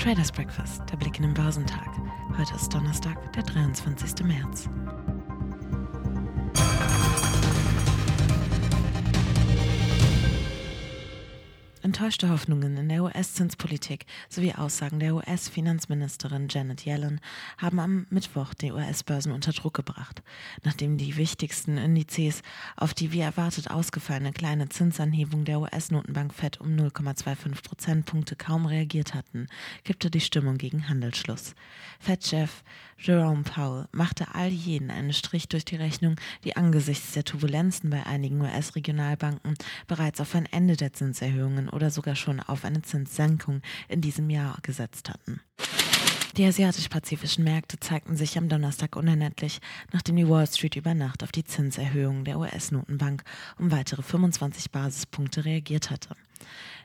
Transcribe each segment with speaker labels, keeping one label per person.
Speaker 1: Traders Breakfast, der Blick in den Börsentag. Heute ist Donnerstag, der 23. März. Enttäuschte Hoffnungen in der US-Zinspolitik sowie Aussagen der US-Finanzministerin Janet Yellen haben am Mittwoch die US-Börsen unter Druck gebracht, nachdem die wichtigsten Indizes auf die wie erwartet ausgefallene kleine Zinsanhebung der US-Notenbank Fed um 0,25 Prozentpunkte kaum reagiert hatten, kippte die Stimmung gegen Handelsschluss. Fed-Chef Jerome Powell machte all jenen einen Strich durch die Rechnung, die angesichts der Turbulenzen bei einigen US-Regionalbanken bereits auf ein Ende der Zinserhöhungen oder sogar schon auf eine Zinssenkung in diesem Jahr gesetzt hatten. Die asiatisch-pazifischen Märkte zeigten sich am Donnerstag unerlässlich, nachdem die Wall Street über Nacht auf die Zinserhöhung der US-Notenbank um weitere 25 Basispunkte reagiert hatte.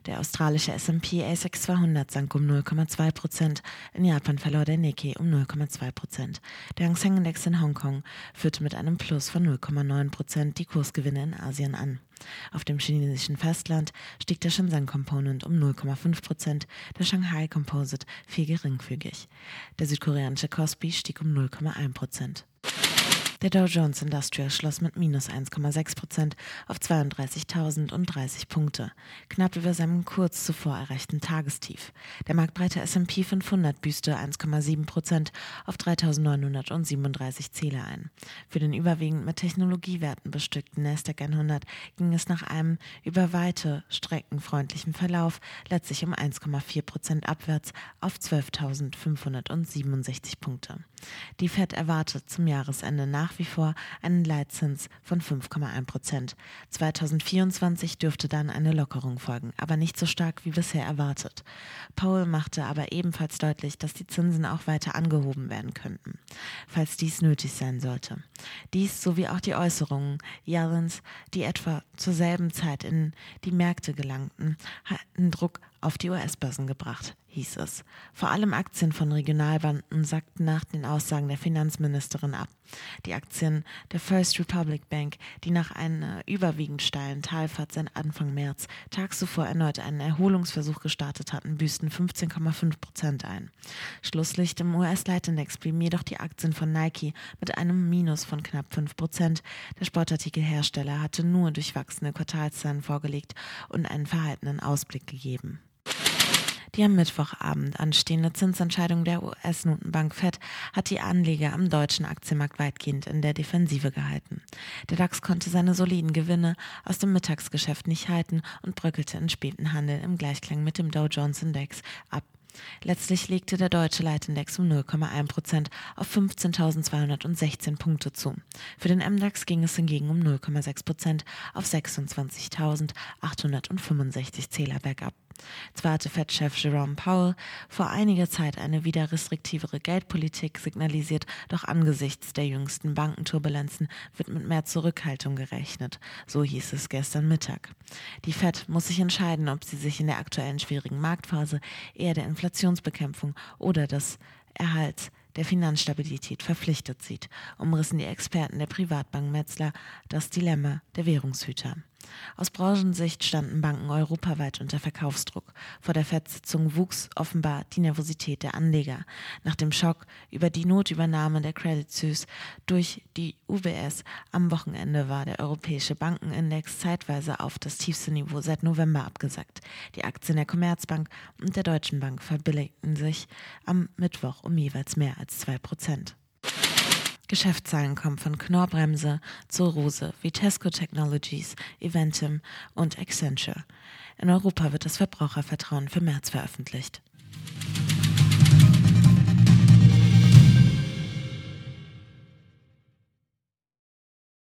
Speaker 1: Der australische S&P ASX 200 sank um 0,2 Prozent. In Japan verlor der Nikkei um 0,2 Prozent. Der Hang Seng Index in Hongkong führte mit einem Plus von 0,9 Prozent die Kursgewinne in Asien an. Auf dem chinesischen Festland stieg der Shenzhen Component um 0,5 Prozent, der Shanghai Composite fiel geringfügig. Der südkoreanische Kospi stieg um 0,1 Prozent. Der Dow Jones Industrial schloss mit minus 1,6 Prozent auf 32.030 Punkte, knapp über seinem kurz zuvor erreichten Tagestief. Der marktbreite S&P 500 büßte 1,7 Prozent auf 3.937 Ziele ein. Für den überwiegend mit Technologiewerten bestückten Nasdaq 100 ging es nach einem über weite Strecken freundlichen Verlauf letztlich um 1,4 Prozent abwärts auf 12.567 Punkte. Die Fed erwartet zum Jahresende nach wie vor einen Leitzins von 5,1 Prozent. 2024 dürfte dann eine Lockerung folgen, aber nicht so stark wie bisher erwartet. Paul machte aber ebenfalls deutlich, dass die Zinsen auch weiter angehoben werden könnten, falls dies nötig sein sollte. Dies sowie auch die Äußerungen Yellens, die etwa zur selben Zeit in die Märkte gelangten, hatten Druck auf die US-Börsen gebracht, hieß es. Vor allem Aktien von Regionalbanken sackten nach den Aussagen der Finanzministerin ab. Die Aktien der First Republic Bank, die nach einer überwiegend steilen Talfahrt seit Anfang März tags zuvor erneut einen Erholungsversuch gestartet hatten, büßten 15,5 Prozent ein. Schlusslicht im US-Leitindex blieben jedoch die Aktien von Nike mit einem Minus von knapp 5 Prozent. Der Sportartikelhersteller hatte nur durchwachsene Quartalszahlen vorgelegt und einen verhaltenen Ausblick gegeben. Die am Mittwochabend anstehende Zinsentscheidung der US-Notenbank Fed hat die Anleger am deutschen Aktienmarkt weitgehend in der Defensive gehalten. Der DAX konnte seine soliden Gewinne aus dem Mittagsgeschäft nicht halten und bröckelte in späten Handel im Gleichklang mit dem Dow Jones Index ab. Letztlich legte der deutsche Leitindex um 0,1 Prozent auf 15.216 Punkte zu. Für den MDAX ging es hingegen um 0,6 Prozent auf 26.865 Zähler bergab. Zwar hatte Fed-Chef Jerome Powell vor einiger Zeit eine wieder restriktivere Geldpolitik signalisiert, doch angesichts der jüngsten Bankenturbulenzen wird mit mehr Zurückhaltung gerechnet. So hieß es gestern Mittag. Die Fed muss sich entscheiden, ob sie sich in der aktuellen schwierigen Marktphase eher der Inflationsbekämpfung oder des Erhalts der Finanzstabilität verpflichtet sieht, umrissen die Experten der Privatbank Metzler das Dilemma der Währungshüter. Aus Branchensicht standen Banken europaweit unter Verkaufsdruck. Vor der FED-Sitzung wuchs offenbar die Nervosität der Anleger. Nach dem Schock über die Notübernahme der Credit Suisse durch die UBS am Wochenende war der europäische Bankenindex zeitweise auf das tiefste Niveau seit November abgesackt. Die Aktien der Commerzbank und der Deutschen Bank verbilligten sich am Mittwoch um jeweils mehr als zwei Prozent. Geschäftszahlen kommen von Knorr-Bremse, Zorose, Vitesco Technologies, Eventim und Accenture. In Europa wird das Verbrauchervertrauen für März veröffentlicht.